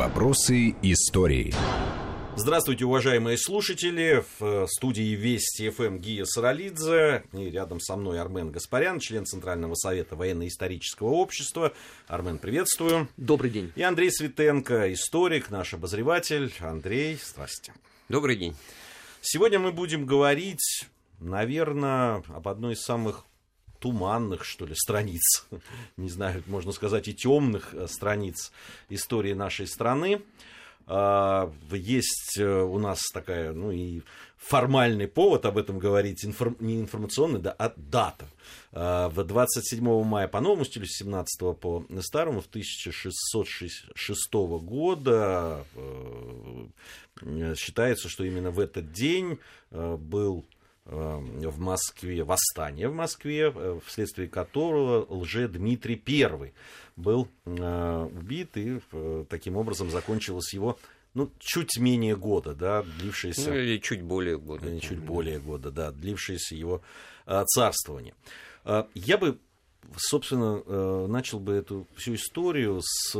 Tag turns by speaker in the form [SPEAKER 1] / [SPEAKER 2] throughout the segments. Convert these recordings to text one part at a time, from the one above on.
[SPEAKER 1] Вопросы истории.
[SPEAKER 2] Здравствуйте, уважаемые слушатели. В студии Вести ФМ Гия Саралидзе. И рядом со мной Армен Гаспарян, член Центрального совета военно-исторического общества. Армен, приветствую.
[SPEAKER 3] Добрый день.
[SPEAKER 2] И Андрей Светенко, историк, наш обозреватель. Андрей, здрасте.
[SPEAKER 4] Добрый день.
[SPEAKER 2] Сегодня мы будем говорить, наверное, об одной из самых туманных, что ли, страниц, не знаю, можно сказать, и темных э, страниц истории нашей страны. А, есть э, у нас такая, ну и формальный повод об этом говорить, информ, не информационный, да, а дата. А, в 27 мая по новому стилю, 17 по старому, в 1606 года э, считается, что именно в этот день был в Москве, восстание в Москве, э, вследствие которого лже Дмитрий I был э, убит, и э, таким образом закончилось его ну, чуть менее года, да, длившееся...
[SPEAKER 4] Ну, или чуть более года.
[SPEAKER 2] Или чуть более года, да, длившееся его царствование. Я бы, собственно, начал бы эту всю историю с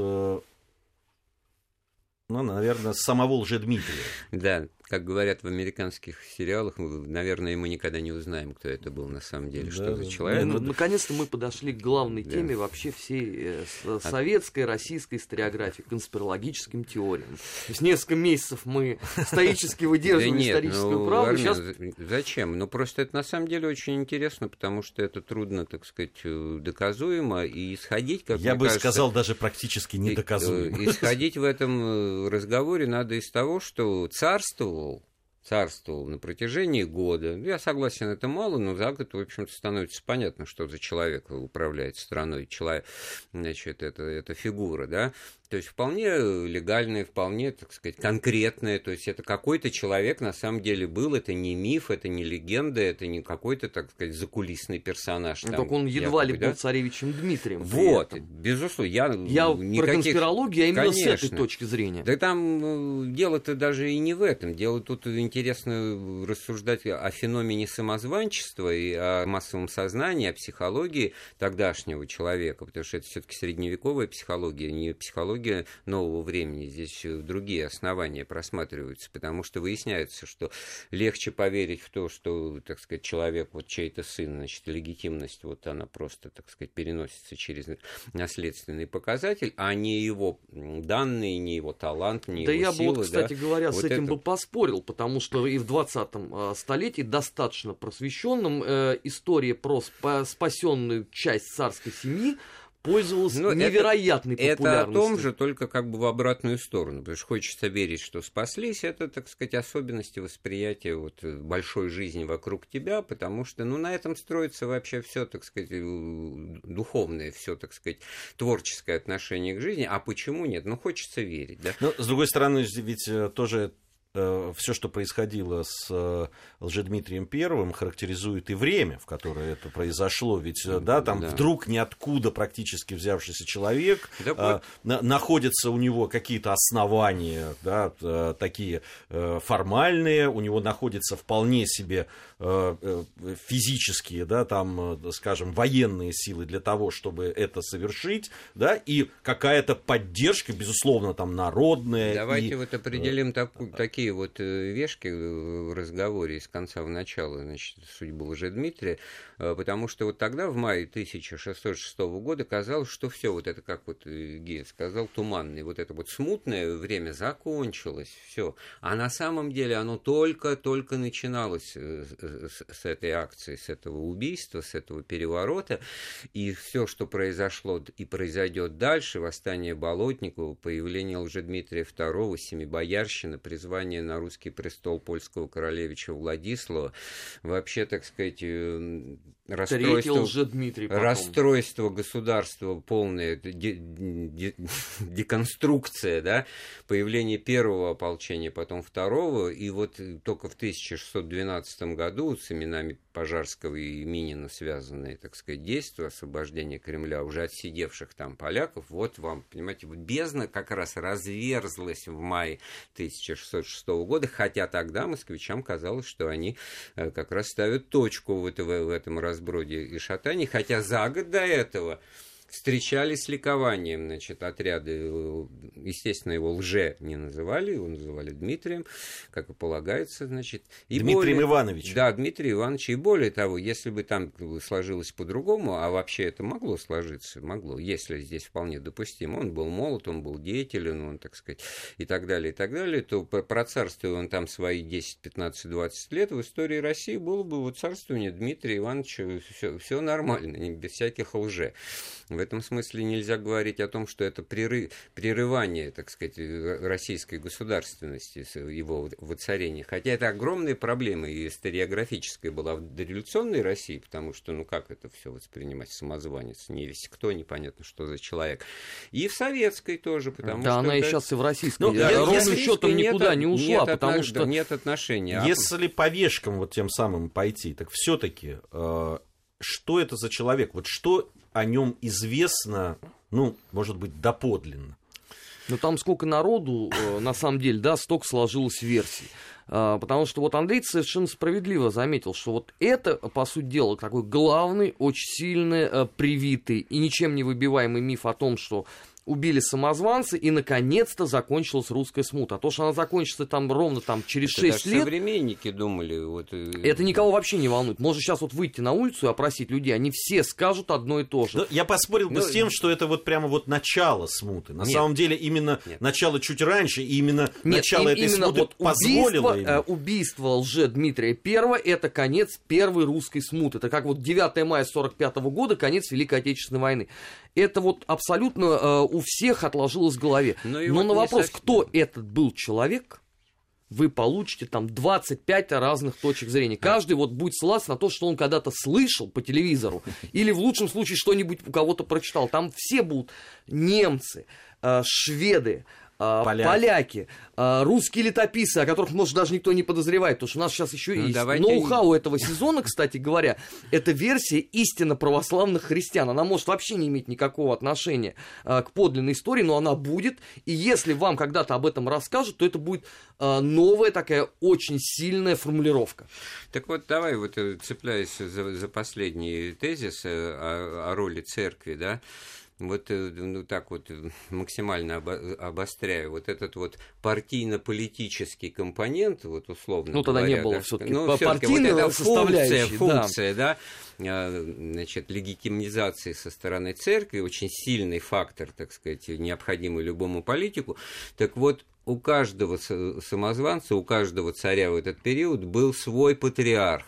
[SPEAKER 2] ну, наверное, с самого Лжедмитрия.
[SPEAKER 4] Да, как говорят в американских сериалах, наверное, мы никогда не узнаем, кто это был на самом деле, да, что за человек.
[SPEAKER 3] Ну, наконец-то мы подошли к главной да. теме вообще всей э, советской, российской историографии, конспирологическим теориям. То есть несколько месяцев мы стоически выдерживали историческую ну, правду. Сейчас...
[SPEAKER 4] Зачем? Ну, просто это на самом деле очень интересно, потому что это трудно, так сказать, э, доказуемо, и исходить, как
[SPEAKER 2] Я бы
[SPEAKER 4] кажется,
[SPEAKER 2] сказал, даже практически недоказуемо.
[SPEAKER 4] Э, исходить в этом разговоре надо из того, что царствовал царствовал, царствовал на протяжении года. Я согласен, это мало, но за год, в общем-то, становится понятно, что за человек управляет страной. Человек, значит, это, это фигура, да. То есть вполне легальное, вполне, так сказать, конкретное. То есть это какой-то человек на самом деле был. Это не миф, это не легенда, это не какой-то, так сказать, закулисный персонаж.
[SPEAKER 3] Ну, только он едва ли был царевичем Дмитрием.
[SPEAKER 4] Вот, безусловно. Я,
[SPEAKER 3] я никаких... про конспирологию, а именно Конечно. с этой точки зрения.
[SPEAKER 4] Да там э, дело-то даже и не в этом. Дело тут интересно рассуждать о феномене самозванчества и о массовом сознании, о психологии тогдашнего человека, потому что это все-таки средневековая психология, не психология психология нового времени, здесь другие основания просматриваются, потому что выясняется, что легче поверить в то, что, так сказать, человек, вот чей-то сын, значит, легитимность, вот она просто, так сказать, переносится через наследственный показатель, а не его данные, не его талант, не
[SPEAKER 3] да
[SPEAKER 4] его
[SPEAKER 3] я
[SPEAKER 4] силы.
[SPEAKER 3] бы, вот, кстати
[SPEAKER 4] да?
[SPEAKER 3] говоря,
[SPEAKER 4] вот
[SPEAKER 3] с этим
[SPEAKER 4] это...
[SPEAKER 3] бы поспорил, потому что и в 20 а, столетии достаточно просвещенным э, история про спасенную часть царской семьи пользовалась ну, невероятной
[SPEAKER 4] это,
[SPEAKER 3] популярностью.
[SPEAKER 4] Это о том же, только как бы в обратную сторону, потому что хочется верить, что спаслись, это, так сказать, особенности восприятия вот большой жизни вокруг тебя, потому что, ну, на этом строится вообще все, так сказать, духовное, все, так сказать, творческое отношение к жизни, а почему нет? Ну, хочется верить, да?
[SPEAKER 2] Но, с другой стороны, ведь э, тоже Э, все, что происходило с э, Лжедмитрием Первым, характеризует и время, в которое это произошло. Ведь, э, да, там да. вдруг ниоткуда практически взявшийся человек, да, вот. на, находятся у него какие-то основания, да, такие формальные, у него находятся вполне себе физические, да, там, скажем, военные силы для того, чтобы это совершить, да, и какая-то поддержка, безусловно, там, народная.
[SPEAKER 4] Давайте
[SPEAKER 2] и...
[SPEAKER 4] вот определим так, такие такие вот э, вешки в разговоре из конца в начало, значит, судьбу Лжедмитрия, э, потому что вот тогда, в мае 1606 года, казалось, что все вот это, как вот э, Гея сказал, туманное, вот это вот смутное время закончилось, все. А на самом деле оно только-только начиналось с, с этой акции, с этого убийства, с этого переворота, и все, что произошло и произойдет дальше, восстание Болотникова, появление Лжедмитрия II, Семибоярщина, призвание восстание на русский престол польского королевича Владислава, вообще, так сказать, э, расстройство,
[SPEAKER 3] Дмитрий
[SPEAKER 4] расстройство государства, де, де, деконструкция, да, появление первого ополчения, потом второго, и вот только в 1612 году с именами Пожарского и Минина связанные, так сказать, действия освобождения Кремля уже отсидевших там поляков, вот вам, понимаете, вот бездна как раз разверзлась в мае 1606 года, хотя тогда москвичам казалось, что они э, как раз ставят точку в, это, в этом разброде и шатании, хотя за год до этого встречали с ликованием, значит, отряды, э, естественно, его лже не называли, его называли Дмитрием, как и полагается, значит.
[SPEAKER 2] И Дмитрием более, Ивановичем.
[SPEAKER 4] Да, Дмитрий Иванович, и более того, если бы там сложилось по-другому, а вообще это могло сложиться, могло, если здесь вполне допустимо, он был молод, он был деятелен, он, так сказать, и так далее, и так далее, то про царствие он там свои 10, 15, 20 лет в истории России было бы вот царствование Дмитрия Ивановича, все, все нормально, без всяких лже. В этом смысле нельзя говорить о том, что это прерыв, прерывание, так сказать, российской государственности, его воцарения. Хотя это огромная проблема и историографическая была в дореволюционной России, потому что, ну как это все воспринимать, самозванец, не весь кто, непонятно, что за человек. И в советской тоже, потому
[SPEAKER 3] да,
[SPEAKER 4] что...
[SPEAKER 3] Да, она это... и сейчас и в российской. Ну, да, ровным счетом никуда не ушла,
[SPEAKER 4] нет
[SPEAKER 3] потому
[SPEAKER 4] отнош...
[SPEAKER 3] что...
[SPEAKER 4] Нет отношения.
[SPEAKER 2] Если по вешкам вот тем самым пойти, так все-таки э, что это за человек? Вот что о нем известно, ну, может быть, доподлинно?
[SPEAKER 3] Ну, там сколько народу, э, на самом деле, да, столько сложилось версий. А, потому что вот Андрей совершенно справедливо заметил, что вот это, по сути дела, такой главный, очень сильный, э, привитый и ничем не выбиваемый миф о том, что убили самозванцы, и наконец-то закончилась русская смута. А то, что она закончится там ровно там, через это 6 лет...
[SPEAKER 4] современники думали. Вот... Э,
[SPEAKER 3] это никого вообще не волнует. Можно сейчас вот выйти на улицу и опросить людей, они все скажут одно и то же.
[SPEAKER 2] Но я поспорил бы Но... с тем, что это вот прямо вот начало смуты. На Нет. самом деле именно Нет. начало чуть раньше, и именно Нет, начало им, этой именно смуты вот позволило
[SPEAKER 3] убийство, э, убийство лже Дмитрия Первого это конец первой русской смуты. Это как вот 9 мая 45 года, конец Великой Отечественной войны это вот абсолютно э, у всех отложилось в голове. Но, ну Но вот на вопрос, совсем... кто этот был человек, вы получите там 25 разных точек зрения. Каждый вот будет ссылаться на то, что он когда-то слышал по телевизору, или в лучшем случае что-нибудь у кого-то прочитал. Там все будут немцы, э, шведы, поляки, поляки. А, русские летописцы, о которых, может, даже никто не подозревает, потому что у нас сейчас еще ну, есть давайте... ноу-хау этого сезона, кстати говоря, это версия истинно православных христиан. Она может вообще не иметь никакого отношения а, к подлинной истории, но она будет, и если вам когда-то об этом расскажут, то это будет новая такая очень сильная формулировка.
[SPEAKER 4] Так вот, давай вот э, цепляясь за, за последний тезис э, о, о роли церкви, да, вот э, ну, так вот э, максимально обостряю, вот этот вот партийно-политический компонент, вот условно
[SPEAKER 3] Ну, тогда
[SPEAKER 4] говоря,
[SPEAKER 3] не было все-таки
[SPEAKER 4] ну, партийной вот функция, функция, да, да а, значит, легитимизации со стороны церкви, очень сильный фактор, так сказать, необходимый любому политику. Так вот, у каждого самозванца, у каждого царя в этот период был свой патриарх.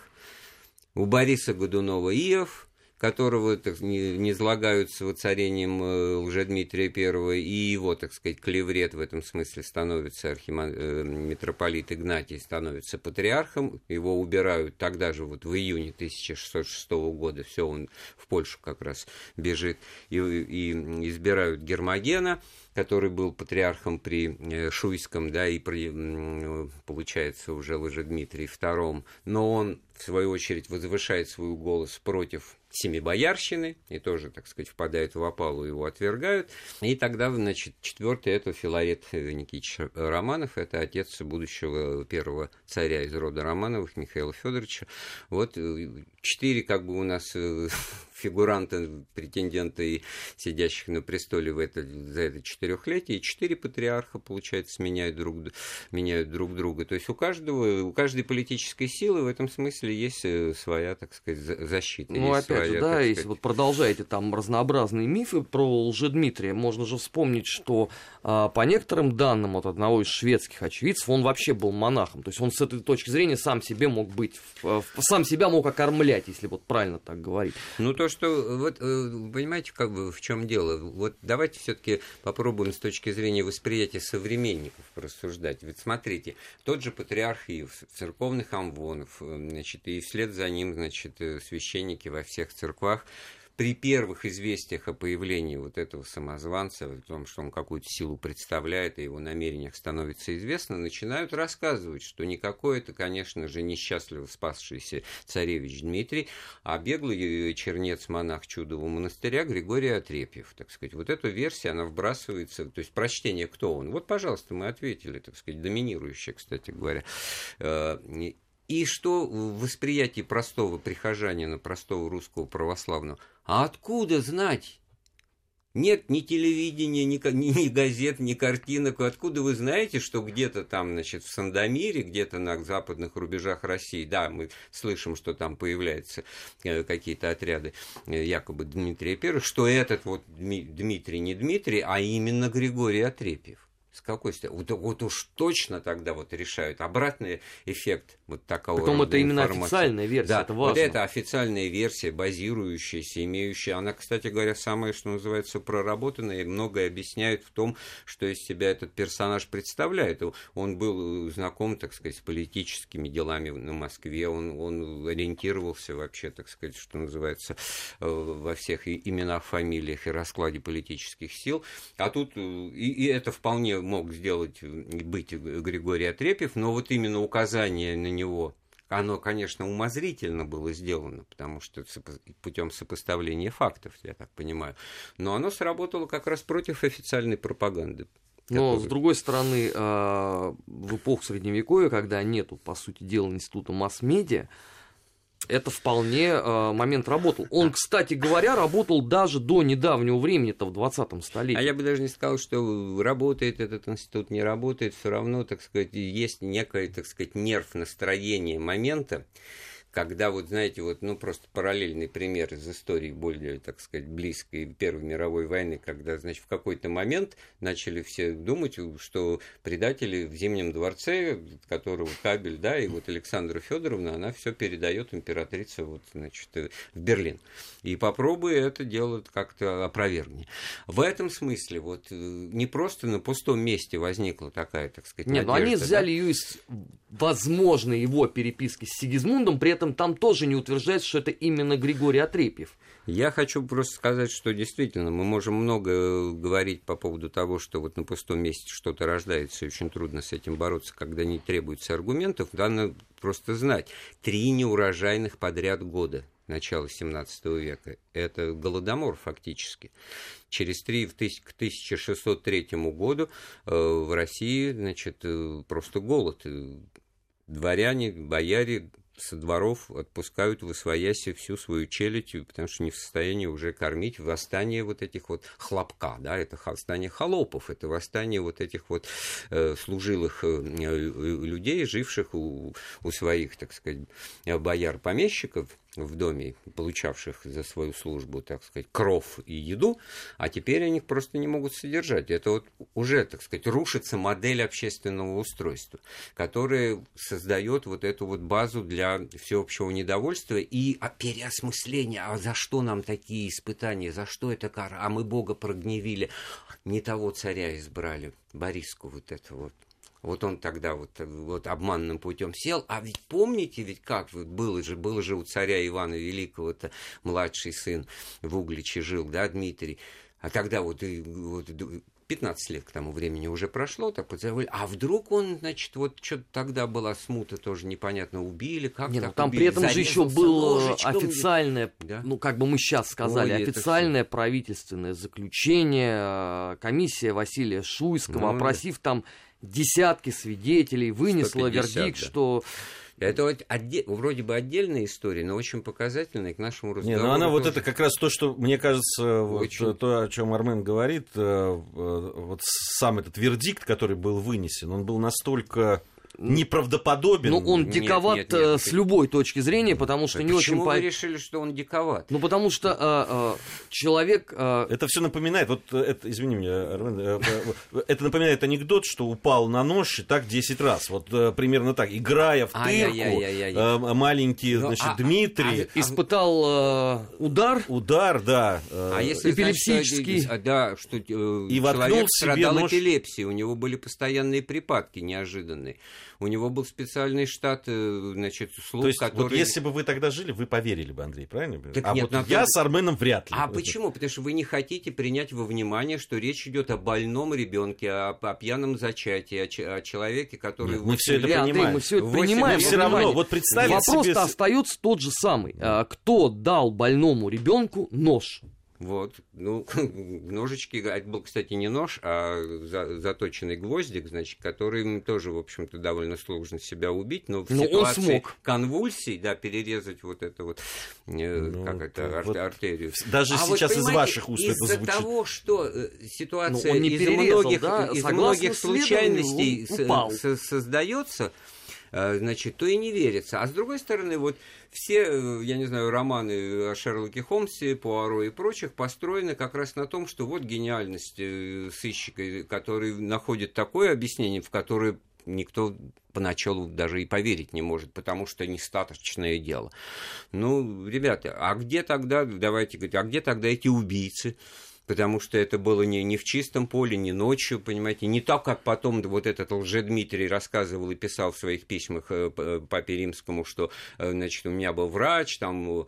[SPEAKER 4] У Бориса Годунова Иов – которого так, не, не излагаются воцарением э, Лжедмитрия I, и его, так сказать, клеврет в этом смысле становится архима... э, митрополит Игнатий, становится патриархом, его убирают тогда же, вот в июне 1606 года, все, он в Польшу как раз бежит, и, и избирают Гермогена, который был патриархом при э, Шуйском, да, и при, получается, уже Лжедмитрий II, но он, в свою очередь, возвышает свой голос против Семибоярщины, и тоже, так сказать, впадает в опалу, его отвергают. И тогда, значит, четвертый это Филарет Никитич Романов, это отец будущего первого царя из рода Романовых, Михаила Федоровича. Вот э, четыре, как бы у нас фигуранта, претендента и сидящих на престоле в это, за это четырехлетие, и четыре патриарха, получается, меняют друг, меняют друг друга. То есть у каждого, у каждой политической силы в этом смысле есть э, своя, так сказать, защита.
[SPEAKER 3] Ну, опять своя, же, да, если сказать... вот продолжаете там разнообразные мифы про Лжедмитрия, можно же вспомнить, что а, по некоторым данным от одного из шведских очевидцев, он вообще был монахом. То есть он с этой точки зрения сам себе мог быть, сам себя мог окормлять, если вот правильно так говорить.
[SPEAKER 4] Ну, то, что, вот, э, понимаете, как бы в чем дело? Вот давайте все-таки попробуем с точки зрения восприятия современников порассуждать. Ведь смотрите, тот же патриарх Иов, церковных амвонов, э, значит, и вслед за ним, значит, э, священники во всех церквах, при первых известиях о появлении вот этого самозванца, о том, что он какую-то силу представляет, и его намерениях становится известно, начинают рассказывать, что никакой это, конечно же, несчастливо спасшийся царевич Дмитрий, а беглый чернец-монах чудового монастыря Григорий Отрепьев, так сказать. Вот эта версия, она вбрасывается, то есть прочтение, кто он. Вот, пожалуйста, мы ответили, так сказать, доминирующее, кстати говоря. И что в восприятии простого прихожанина, простого русского православного? А откуда знать Нет ни телевидения, ни, ни, ни газет, ни картинок. Откуда вы знаете, что где-то там, значит, в Сандомире, где-то на западных рубежах России, да, мы слышим, что там появляются э, какие-то отряды э, якобы Дмитрия Первого, что этот вот Дмитрий не Дмитрий, а именно Григорий Отрепьев. С какой стороны? Вот, вот уж точно тогда вот решают. Обратный эффект вот такого
[SPEAKER 3] Потом это именно официальная версия,
[SPEAKER 4] да,
[SPEAKER 3] это важно.
[SPEAKER 4] Вот это официальная версия, базирующаяся, имеющая, она, кстати говоря, самая, что называется, проработанная, и многое объясняет в том, что из себя этот персонаж представляет. Он был знаком, так сказать, с политическими делами на Москве, он, он ориентировался вообще, так сказать, что называется, э, во всех именах, фамилиях и раскладе политических сил. А тут, э, и, и это вполне мог сделать, быть Григорий Отрепьев, но вот именно указание на него оно, конечно, умозрительно было сделано, потому что путем сопоставления фактов, я так понимаю. Но оно сработало как раз против официальной пропаганды.
[SPEAKER 3] Но, с другой стороны, а, в эпоху Средневековья, когда нету, по сути дела, института масс-медиа, это вполне э, момент работал. Он, кстати говоря, работал даже до недавнего времени, это в 20-м столетии.
[SPEAKER 4] А я бы даже не сказал, что работает этот институт, не работает, все равно, так сказать, есть некое, так сказать, нерв настроения момента, когда вот, знаете, вот, ну, просто параллельный пример из истории более, так сказать, близкой Первой мировой войны, когда, значит, в какой-то момент начали все думать, что предатели в Зимнем дворце, которого кабель, да, и вот Александра Федоровна, она все передает императрице вот, значит, в Берлин. И попробуй это делать как-то опровергни. В этом смысле вот не просто на пустом месте возникла такая, так сказать,
[SPEAKER 3] Нет,
[SPEAKER 4] надежда,
[SPEAKER 3] но они взяли да? ее из возможной его переписки с Сигизмундом, при этом там тоже не утверждается, что это именно Григорий Отрепьев.
[SPEAKER 4] Я хочу просто сказать, что действительно мы можем много говорить по поводу того, что вот на пустом месте что-то рождается, и очень трудно с этим бороться, когда не требуется аргументов. Надо просто знать. Три неурожайных подряд года начала 17 века. Это голодомор фактически. Через три, к 1603 году э, в России значит, э, просто голод. Дворяне, бояре со дворов отпускают в освояси всю свою челядь, потому что не в состоянии уже кормить. Восстание вот этих вот хлопка, да, это восстание холопов, это восстание вот этих вот э, служилых э, людей, живших у, у своих, так сказать, бояр-помещиков, в доме, получавших за свою службу, так сказать, кров и еду, а теперь они их просто не могут содержать. Это вот уже, так сказать, рушится модель общественного устройства, которая создает вот эту вот базу для всеобщего недовольства и переосмысления, а за что нам такие испытания, за что это кара, а мы Бога прогневили, не того царя избрали, Бориску вот это вот. Вот он тогда вот, вот обманным путем сел. А ведь помните, ведь как было же, было же у царя Ивана Великого-то младший сын в Угличе жил, да, Дмитрий. А тогда вот, и, вот 15 лет к тому времени уже прошло, так подзавали. А вдруг он, значит, вот что-то тогда была смута, тоже непонятно, убили, как
[SPEAKER 3] Нет,
[SPEAKER 4] ну так
[SPEAKER 3] там
[SPEAKER 4] убили,
[SPEAKER 3] при этом же еще было официальное, да? ну, как бы мы сейчас сказали, Ой, официальное правительственное заключение, э, комиссия Василия Шуйского, ну, опросив там десятки свидетелей, вынесла 150, вердикт, да. что
[SPEAKER 4] это вот отде... вроде бы отдельная история, но очень показательная к нашему разговору.
[SPEAKER 2] Не, ну она тоже... вот это как раз то, что, мне кажется, очень... вот, то, о чем Армен говорит, э, э, вот сам этот вердикт, который был вынесен, он был настолько неправдоподобен.
[SPEAKER 3] Ну, он диковат нет, нет, нет. с любой точки зрения, потому что
[SPEAKER 4] а
[SPEAKER 3] не
[SPEAKER 4] почему
[SPEAKER 3] очень...
[SPEAKER 4] вы решили, что он диковат?
[SPEAKER 3] Ну, потому что а, а, человек... А...
[SPEAKER 2] Это все напоминает, вот это, извини меня, э, э, это напоминает анекдот, что упал на нож и так 10 раз. Вот э, примерно так, играя в тырку, маленький, ну, значит, а, Дмитрий...
[SPEAKER 3] А, испытал удар.
[SPEAKER 2] Удар, да.
[SPEAKER 4] А если эпилептический... да, что и человек страдал нож... эпилепсией, у него были постоянные припадки неожиданные. У него был специальный штат, э, значит, слуг,
[SPEAKER 2] То есть,
[SPEAKER 4] который...
[SPEAKER 2] вот если бы вы тогда жили, вы поверили бы, Андрей, правильно?
[SPEAKER 4] Так
[SPEAKER 2] а
[SPEAKER 4] нет,
[SPEAKER 2] вот я с Арменом вряд ли.
[SPEAKER 4] А почему? Потому что вы не хотите принять во внимание, что речь идет о больном ребенке, о, о пьяном зачатии, о, о человеке, который...
[SPEAKER 2] Нет, мы все это понимаем. Андрей,
[SPEAKER 3] мы все это принимаем.
[SPEAKER 2] все равно, вот представить
[SPEAKER 3] Вопрос себе... остается тот же самый. А, кто дал больному ребенку нож?
[SPEAKER 4] Вот, ну, ножички, это был, кстати, не нож, а за, заточенный гвоздик, значит, который тоже, в общем-то, довольно сложно себя убить, но в но ситуации он смог. конвульсий, да, перерезать вот это вот, э, ну, как это, ар- вот артерию.
[SPEAKER 2] Даже а сейчас вот, из ваших уст
[SPEAKER 4] это звучит. Из-за того, что э, ситуация ну, из многих, да, из многих случайностей с- создается, Э, значит, то и не верится. А с другой стороны, вот все, э, я не знаю, романы о Шерлоке Холмсе, Пуаро и прочих построены как раз на том, что вот гениальность э, сыщика, который находит такое объяснение, в которое никто поначалу даже и поверить не может, потому что нестаточное дело. Ну, ребята, а где тогда, давайте говорить, а где тогда эти убийцы? Потому что это было не, не в чистом поле, не ночью, понимаете, не так, как потом вот этот лже-Дмитрий рассказывал и писал в своих письмах э, папе Римскому, что, э, значит, у меня был врач, там,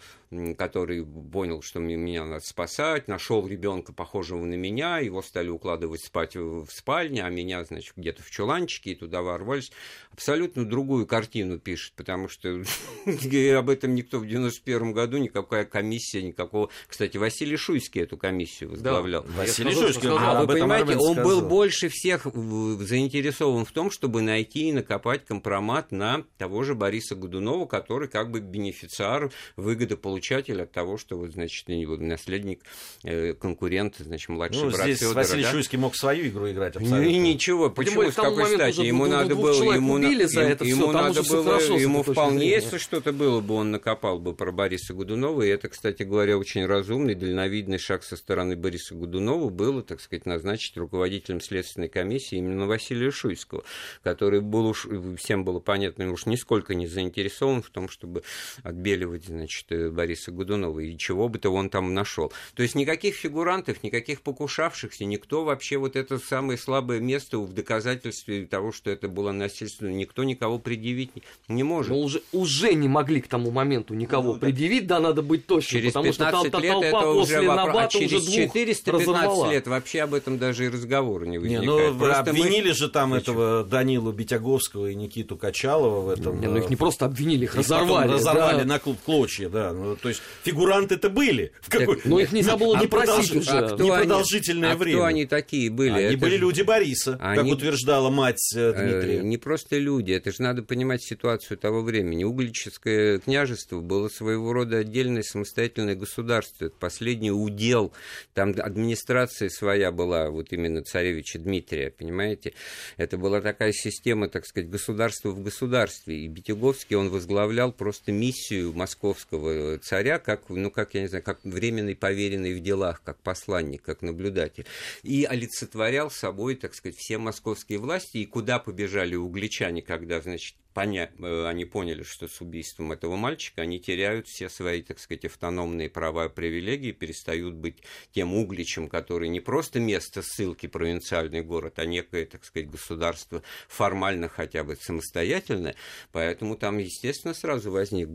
[SPEAKER 4] который понял, что меня надо спасать, нашел ребенка, похожего на меня, его стали укладывать спать в спальне, а меня, значит, где-то в чуланчике, и туда ворвались. Абсолютно другую картину пишет, потому что об этом никто в 91 году, никакая комиссия, никакого... Кстати, Василий Шуйский эту комиссию возглавлял.
[SPEAKER 2] Да, Василий Шуйский.
[SPEAKER 4] А вы понимаете, он был больше всех заинтересован в том, чтобы найти и накопать компромат на того же Бориса Годунова, который как бы бенефициар выгоды получатель от того, что вот, значит, наследник, э, конкурент, значит, младший
[SPEAKER 2] ну,
[SPEAKER 4] брат
[SPEAKER 2] здесь
[SPEAKER 4] Федора,
[SPEAKER 2] Василий
[SPEAKER 4] да?
[SPEAKER 2] Шуйский мог свою игру играть
[SPEAKER 4] абсолютно. Ну и ничего, почему, с какой стати? Ему надо было, ему, за это ему все, надо было, ему вполне, если что-то было бы, он накопал бы про Бориса Годунова, и это, кстати говоря, очень разумный, дальновидный шаг со стороны Бориса Годунова было, так сказать, назначить руководителем следственной комиссии именно Василия Шуйского, который был уж, всем было понятно, уж нисколько не заинтересован в том, чтобы отбеливать, значит, Бориса Годунова, и чего бы то он там нашел. То есть никаких фигурантов, никаких покушавшихся, никто вообще вот это самое слабое место в доказательстве того, что это было насильственно, никто никого предъявить не может.
[SPEAKER 3] Но уже, уже не могли к тому моменту никого ну, предъявить, да, надо быть точным,
[SPEAKER 4] через потому что тол- лет толпа это после уже Набата а через уже 415 разорвала. лет вообще об этом даже и разговора не возникает. Не,
[SPEAKER 2] ну, обвинили мы... же там Почему? этого Данилу Битяговского и Никиту Качалова в этом.
[SPEAKER 3] Не, ну их не просто обвинили, их разорвали.
[SPEAKER 2] Разорвали да. на клочья, да. Ну, то есть фигуранты-то были. В
[SPEAKER 3] какой... Но их нельзя было не просить уже. А
[SPEAKER 2] кто непродолжительное
[SPEAKER 4] они,
[SPEAKER 2] время.
[SPEAKER 4] А кто они такие были?
[SPEAKER 2] Они это были же... люди Бориса, они... как утверждала мать э, Дмитрия.
[SPEAKER 4] Не просто люди, это же надо понимать ситуацию того времени. Углическое княжество было своего рода отдельное самостоятельное государство. Это последний удел. Там администрация своя была, вот именно царевича Дмитрия, понимаете? Это была такая система, так сказать, государства в государстве. И Битюговский, он возглавлял просто миссию московского царя, как, ну, как, я не знаю, как временный поверенный в делах, как посланник, как наблюдатель. И олицетворял собой, так сказать, все московские власти, и куда побежали угличане, когда, значит, поня... Э, они поняли, что с убийством этого мальчика они теряют все свои, так сказать, автономные права и привилегии, перестают быть тем угличем, который не просто место ссылки провинциальный город, а некое, так сказать, государство формально хотя бы самостоятельное. Поэтому там, естественно, сразу возник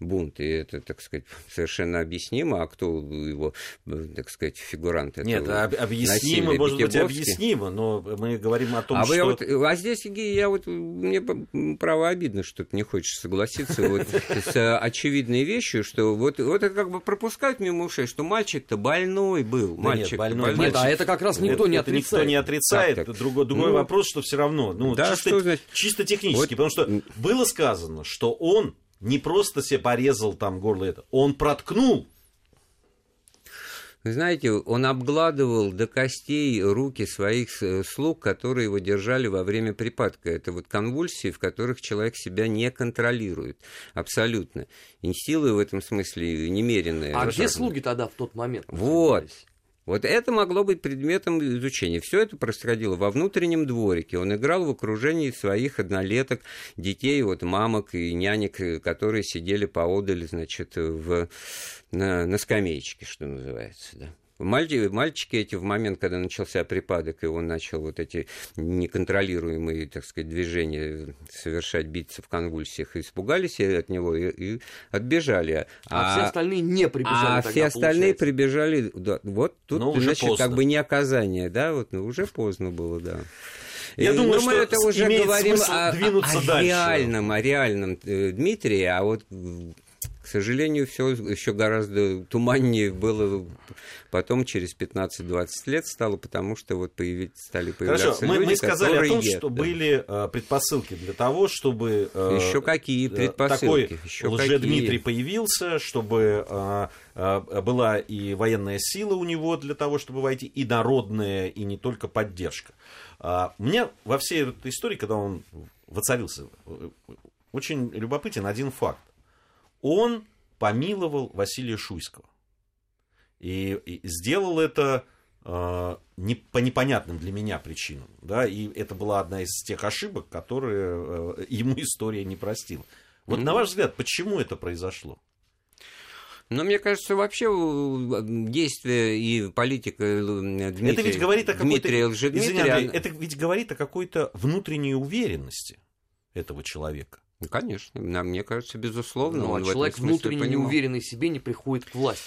[SPEAKER 4] бунт, и это, так сказать, совершенно объяснимо. А кто его, э, так сказать, фигурант этого
[SPEAKER 2] Нет, объяснимо, может быть, объяснимо, но мы говорим о том,
[SPEAKER 4] а
[SPEAKER 2] что...
[SPEAKER 4] Вот, а здесь я вот, мне право право обидно, что ты не хочешь согласиться вот с э, очевидной вещью, что вот, вот это как бы пропускают мимо ушей, что мальчик-то больной был. Мальчик нет,
[SPEAKER 3] больной. Нет, а это как раз никто не отрицает.
[SPEAKER 2] Никто не отрицает. Другой, другой ну, вопрос, что все равно, ну, чисто, чисто технически, потому что было сказано, что он не просто себе порезал там горло это, он проткнул
[SPEAKER 4] знаете, он обгладывал до костей руки своих э, слуг, которые его держали во время припадка. Это вот конвульсии, в которых человек себя не контролирует абсолютно. И силы в этом смысле немеренные.
[SPEAKER 3] А где слуги тогда в тот момент?
[SPEAKER 4] Вот. Вот это могло быть предметом изучения. Все это происходило во внутреннем дворике. Он играл в окружении своих однолеток, детей, вот мамок и нянек, э, которые сидели поодаль, значит, в, на, на скамеечке, что называется, да. Мальчики, мальчики эти в момент, когда начался припадок, и он начал вот эти неконтролируемые, так сказать, движения совершать, биться в конвульсиях, испугались от него и, и отбежали.
[SPEAKER 3] А, а все остальные не прибежали.
[SPEAKER 4] А тогда, все остальные получается. прибежали, да, вот тут, Но значит, поздно. как бы не оказание, да, вот ну, уже поздно было, да.
[SPEAKER 2] Я и, думаю, ну, что мы это уже говорим о,
[SPEAKER 4] о, о реальном, о реальном э, Дмитрии, а вот К сожалению, все еще гораздо туманнее было потом, через 15-20 лет стало, потому что вот появить, стали появляться
[SPEAKER 2] Хорошо, мы,
[SPEAKER 4] люди,
[SPEAKER 2] мы сказали о том,
[SPEAKER 4] едят,
[SPEAKER 2] что были э, предпосылки для того, чтобы...
[SPEAKER 4] Э, еще какие э, предпосылки?
[SPEAKER 2] Такой еще лже-Дмитрий появился, чтобы э, э, была и военная сила у него для того, чтобы войти, и народная, и не только поддержка. Э, мне во всей этой истории, когда он воцарился, очень любопытен один факт. Он помиловал Василия Шуйского. И, и сделал это э, не, по непонятным для меня причинам. Да? И это была одна из тех ошибок, которые э, ему история не простила. Вот mm-hmm. на ваш взгляд, почему это произошло?
[SPEAKER 4] Но мне кажется, вообще действия и политика Дмитрия,
[SPEAKER 2] это ведь говорит о
[SPEAKER 4] Дмитрия Лжедмитрия... Извини, Андрей,
[SPEAKER 2] это ведь говорит о какой-то внутренней уверенности этого человека.
[SPEAKER 4] Ну, конечно, мне кажется, безусловно.
[SPEAKER 3] Ну, а человек внутренне понимал. неуверенный в себе не приходит к власти.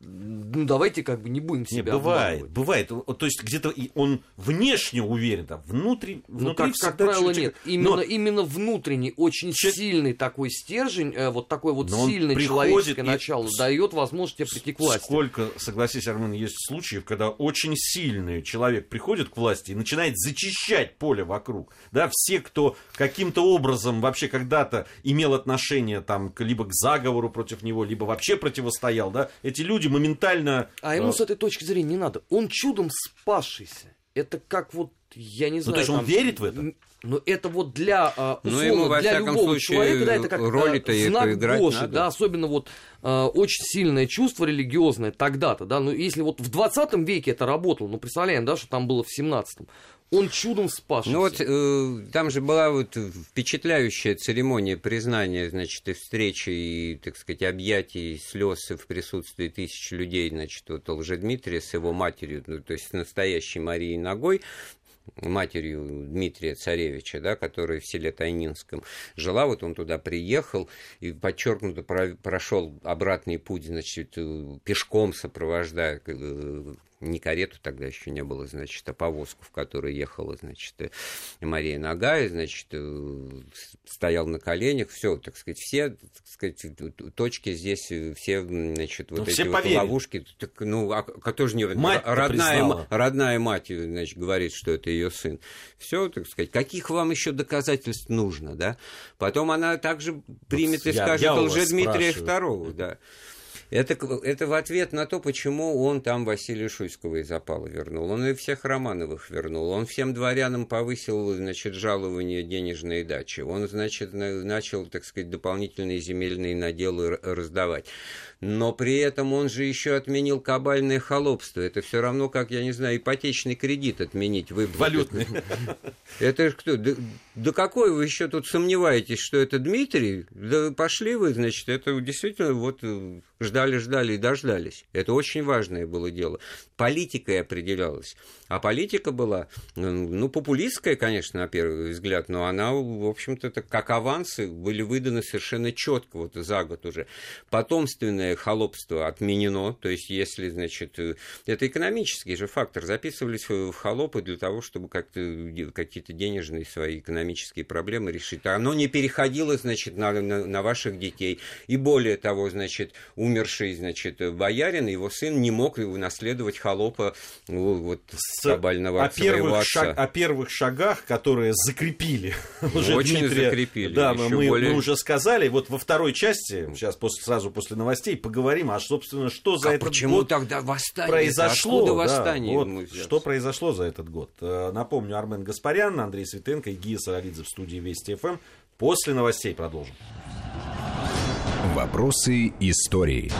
[SPEAKER 3] Ну, давайте как бы не будем себя
[SPEAKER 2] не, бывает, бывает. То есть где-то он внешне уверен, а внутри,
[SPEAKER 3] ну, внутри как, как правило, чуть... нет. Именно, Но... именно внутренний, очень Че... сильный такой стержень, э, вот такой вот Но сильный человеческое и... начало дает возможность тебе прийти к власти.
[SPEAKER 2] Сколько, согласись, Армен, есть случаев, когда очень сильный человек приходит к власти и начинает зачищать поле вокруг. Да, все, кто каким-то образом вообще когда когда-то имел отношение там либо к заговору против него, либо вообще противостоял, да, эти люди моментально...
[SPEAKER 3] А ему э, с этой точки зрения не надо. Он чудом спасшийся. Это как вот, я не знаю...
[SPEAKER 2] Ну, то есть
[SPEAKER 3] там...
[SPEAKER 2] он верит в это?
[SPEAKER 3] Но это вот для, а, ну, условно, ему, для любого случае, человека, да, это как роли-то знак Божий, надо. да, особенно вот э, очень сильное чувство религиозное тогда-то, да, ну если вот в 20 веке это работало, ну представляем, да, что там было в 17 он чудом спасся.
[SPEAKER 4] Ну вот э, там же была вот впечатляющая церемония признания, значит, и встречи, и, так сказать, объятий, слез в присутствии тысяч людей, значит, вот Лжедмитрия с его матерью, ну, то есть с настоящей Марией Ногой, матерью Дмитрия Царевича, да, которая в селе Тайнинском жила, вот он туда приехал и подчеркнуто прошел обратный путь, значит, пешком сопровождая э, не карету тогда еще не было, значит, а повозку, в которой ехала, значит, э, Мария Нагая, значит, э, стоял на коленях, все, так сказать, все, так сказать, точки здесь, э, все, значит, вот ну, эти вот ловушки, так, ну, а кто же не... Мать родная, родная мать, значит, говорит, что это ее сын. Все, так сказать, каких вам еще доказательств нужно, да? Потом она также примет вот и скажет Лжедмитрия II, да. Это, это в ответ на то, почему он там Василия Шуйского из опала вернул. Он и всех Романовых вернул. Он всем дворянам повысил, значит, жалования денежные дачи. Он, значит, начал, так сказать, дополнительные земельные наделы раздавать но при этом он же еще отменил кабальное холопство. Это все равно, как, я не знаю, ипотечный кредит отменить. Вы...
[SPEAKER 2] Валютный.
[SPEAKER 4] Это кто? Да, да какой вы еще тут сомневаетесь, что это Дмитрий? Да пошли вы, значит, это действительно вот ждали-ждали и дождались. Это очень важное было дело. Политикой определялось. А политика была, ну, популистская, конечно, на первый взгляд, но она, в общем-то, как авансы были выданы совершенно четко вот за год уже. Потомственное холопство отменено, то есть если, значит, э, это экономический же фактор, записывались в холопы для того, чтобы как-то какие-то денежные свои экономические проблемы решить. Оно не переходило, значит, на, на, на ваших детей. И более того, значит, умерший, значит, боярин, его сын не мог наследовать холопа вот, с кабального
[SPEAKER 2] о первых, отца. Шаг, о первых шагах, которые закрепили
[SPEAKER 4] уже Очень Дмитрия. закрепили.
[SPEAKER 2] Да, мы, более... мы уже сказали. Вот во второй части, сейчас после, сразу после новостей, поговорим, а собственно, что за а этот
[SPEAKER 4] почему
[SPEAKER 2] год
[SPEAKER 4] тогда восстание?
[SPEAKER 2] произошло.
[SPEAKER 4] Откуда восстание?
[SPEAKER 2] Да, вот, что произошло за этот год. Э, напомню, Армен Гаспарян, Андрей Светенко и Гия Саралидзе в студии Вести ФМ. После новостей продолжим.
[SPEAKER 1] Вопросы истории.